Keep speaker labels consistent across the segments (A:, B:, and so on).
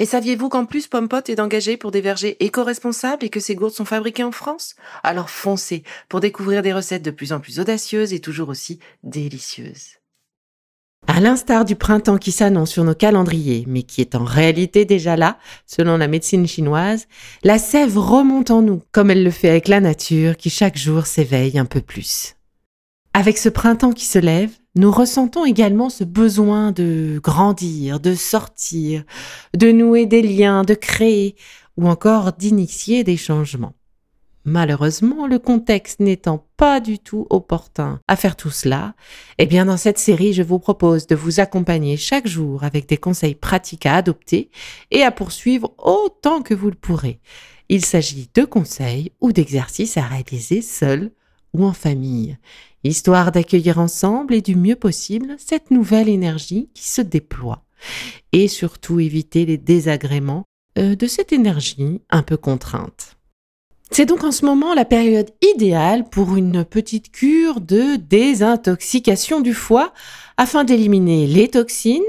A: Et saviez-vous qu'en plus Pompot est engagé pour des vergers éco-responsables et que ces gourdes sont fabriquées en France? Alors foncez pour découvrir des recettes de plus en plus audacieuses et toujours aussi délicieuses. À l'instar du printemps qui s'annonce sur nos calendriers, mais qui est en réalité déjà là, selon la médecine chinoise, la sève remonte en nous, comme elle le fait avec la nature qui chaque jour s'éveille un peu plus. Avec ce printemps qui se lève, nous ressentons également ce besoin de grandir, de sortir, de nouer des liens, de créer ou encore d'initier des changements. Malheureusement, le contexte n'étant pas du tout opportun à faire tout cela, eh bien dans cette série, je vous propose de vous accompagner chaque jour avec des conseils pratiques à adopter et à poursuivre autant que vous le pourrez. Il s'agit de conseils ou d'exercices à réaliser seul ou en famille histoire d'accueillir ensemble et du mieux possible cette nouvelle énergie qui se déploie, et surtout éviter les désagréments euh, de cette énergie un peu contrainte. C'est donc en ce moment la période idéale pour une petite cure de désintoxication du foie afin d'éliminer les toxines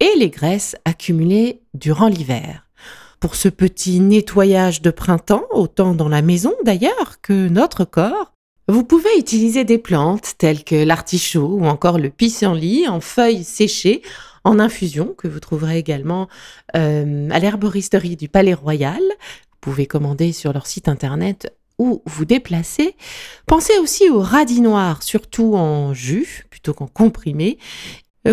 A: et les graisses accumulées durant l'hiver. Pour ce petit nettoyage de printemps, autant dans la maison d'ailleurs que notre corps, vous pouvez utiliser des plantes telles que l'artichaut ou encore le pissenlit en feuilles séchées en infusion que vous trouverez également euh, à l'herboristerie du Palais Royal. Vous pouvez commander sur leur site internet ou vous déplacer. Pensez aussi au radis noir, surtout en jus plutôt qu'en comprimé,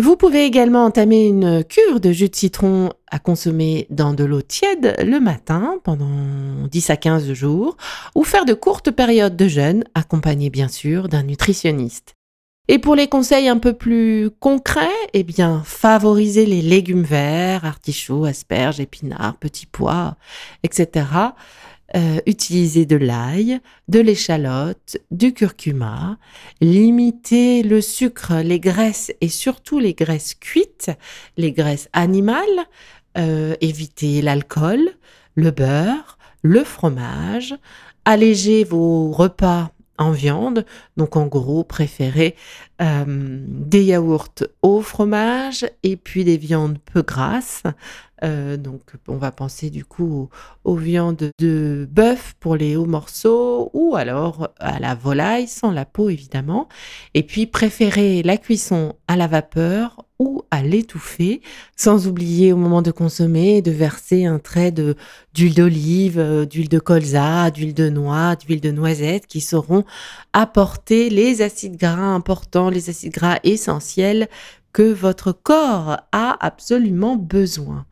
A: vous pouvez également entamer une cure de jus de citron à consommer dans de l'eau tiède le matin pendant 10 à 15 jours ou faire de courtes périodes de jeûne accompagnées bien sûr d'un nutritionniste. Et pour les conseils un peu plus concrets, eh bien, favorisez les légumes verts, artichauts, asperges, épinards, petits pois, etc. Euh, utiliser de l'ail, de l'échalote, du curcuma, limiter le sucre, les graisses et surtout les graisses cuites, les graisses animales, euh, éviter l'alcool, le beurre, le fromage, alléger vos repas en viande, donc en gros préférez euh, des yaourts au fromage et puis des viandes peu grasses, euh, donc, on va penser du coup aux, viandes de bœuf pour les hauts morceaux ou alors à la volaille sans la peau évidemment. Et puis, préférer la cuisson à la vapeur ou à l'étouffer, sans oublier au moment de consommer de verser un trait d'huile d'olive, euh, d'huile de colza, d'huile de noix, d'huile de noisette qui sauront apporter les acides gras importants, les acides gras essentiels que votre corps a absolument besoin.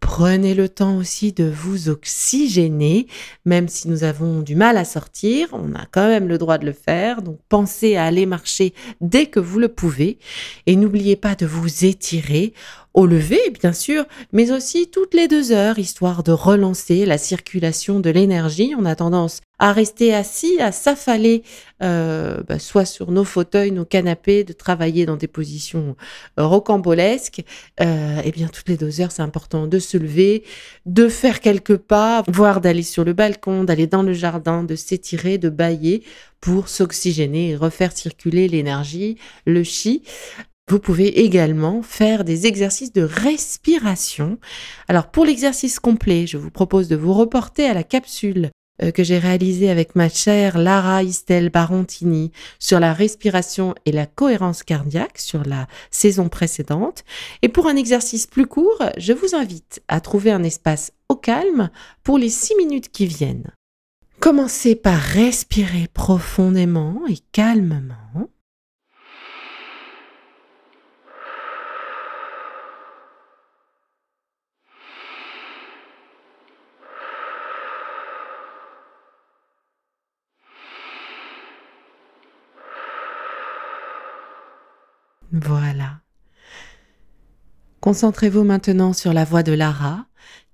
A: Prenez le temps aussi de vous oxygéner, même si nous avons du mal à sortir, on a quand même le droit de le faire, donc pensez à aller marcher dès que vous le pouvez et n'oubliez pas de vous étirer au lever, bien sûr, mais aussi toutes les deux heures, histoire de relancer la circulation de l'énergie. On a tendance à rester assis, à s'affaler, euh, bah, soit sur nos fauteuils, nos canapés, de travailler dans des positions euh, rocambolesques. Euh, eh bien, toutes les deux heures, c'est important de se lever, de faire quelques pas, voire d'aller sur le balcon, d'aller dans le jardin, de s'étirer, de bailler pour s'oxygéner et refaire circuler l'énergie, le chi. Vous pouvez également faire des exercices de respiration. Alors pour l'exercice complet, je vous propose de vous reporter à la capsule euh, que j'ai réalisée avec ma chère Lara Istel Barontini sur la respiration et la cohérence cardiaque sur la saison précédente. Et pour un exercice plus court, je vous invite à trouver un espace au calme pour les six minutes qui viennent. Commencez par respirer profondément et calmement. Voilà. Concentrez-vous maintenant sur la voix de Lara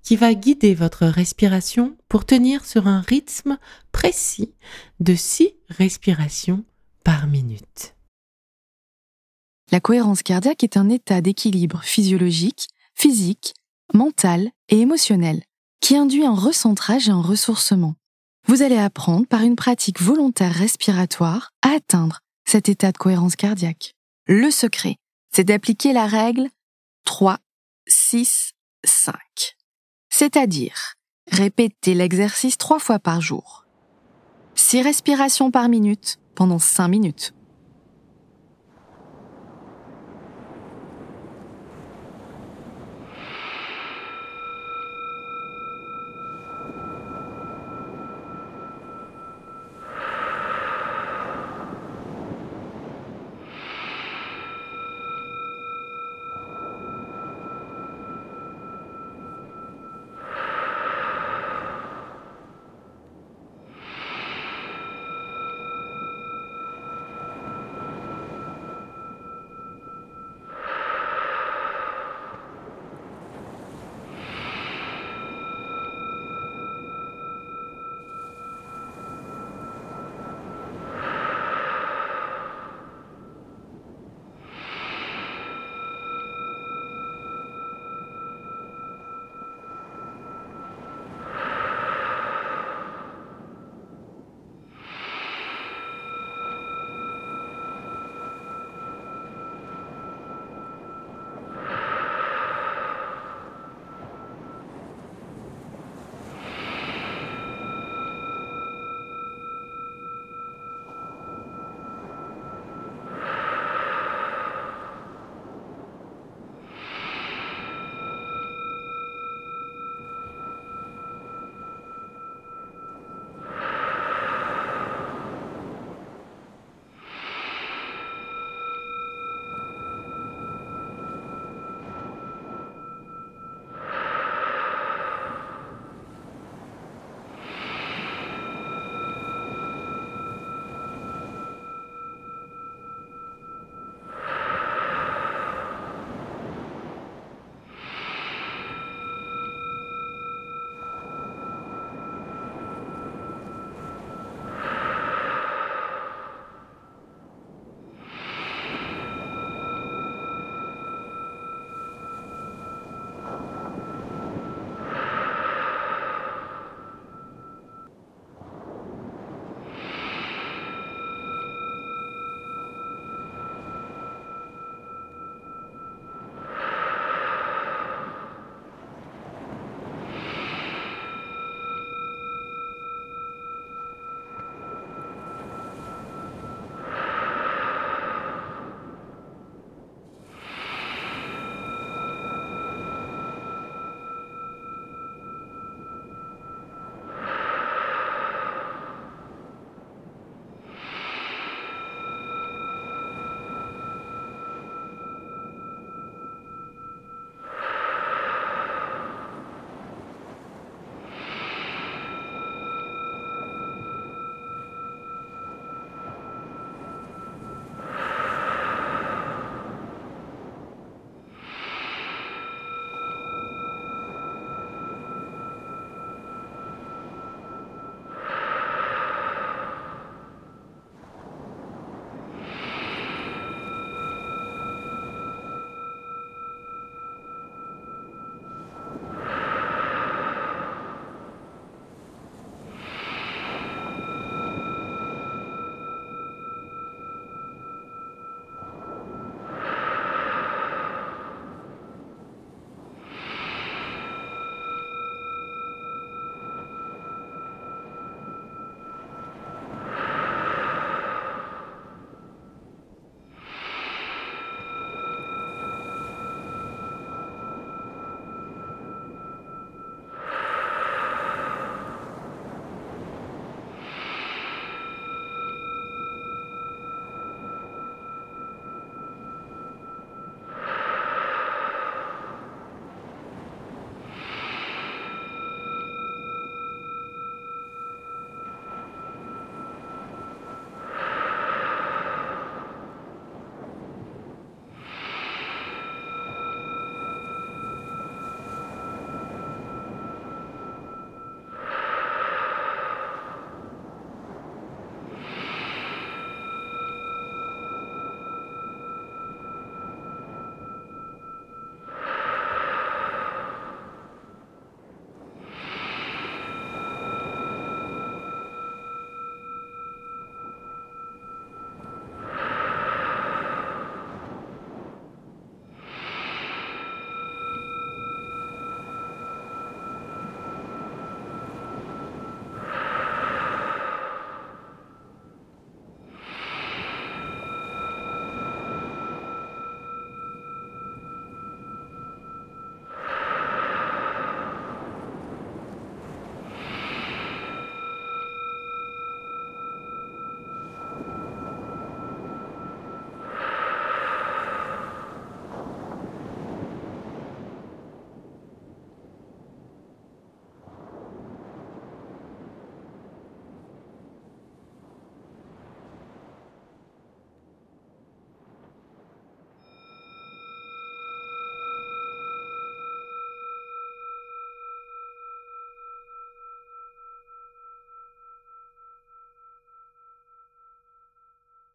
A: qui va guider votre respiration pour tenir sur un rythme précis de 6 respirations par minute.
B: La cohérence cardiaque est un état d'équilibre physiologique, physique, mental et émotionnel qui induit un recentrage et un ressourcement. Vous allez apprendre par une pratique volontaire respiratoire à atteindre cet état de cohérence cardiaque. Le secret, c'est d'appliquer la règle 3, 6, 5. C'est-à-dire, répéter l'exercice trois fois par jour. 6 respirations par minute pendant 5 minutes.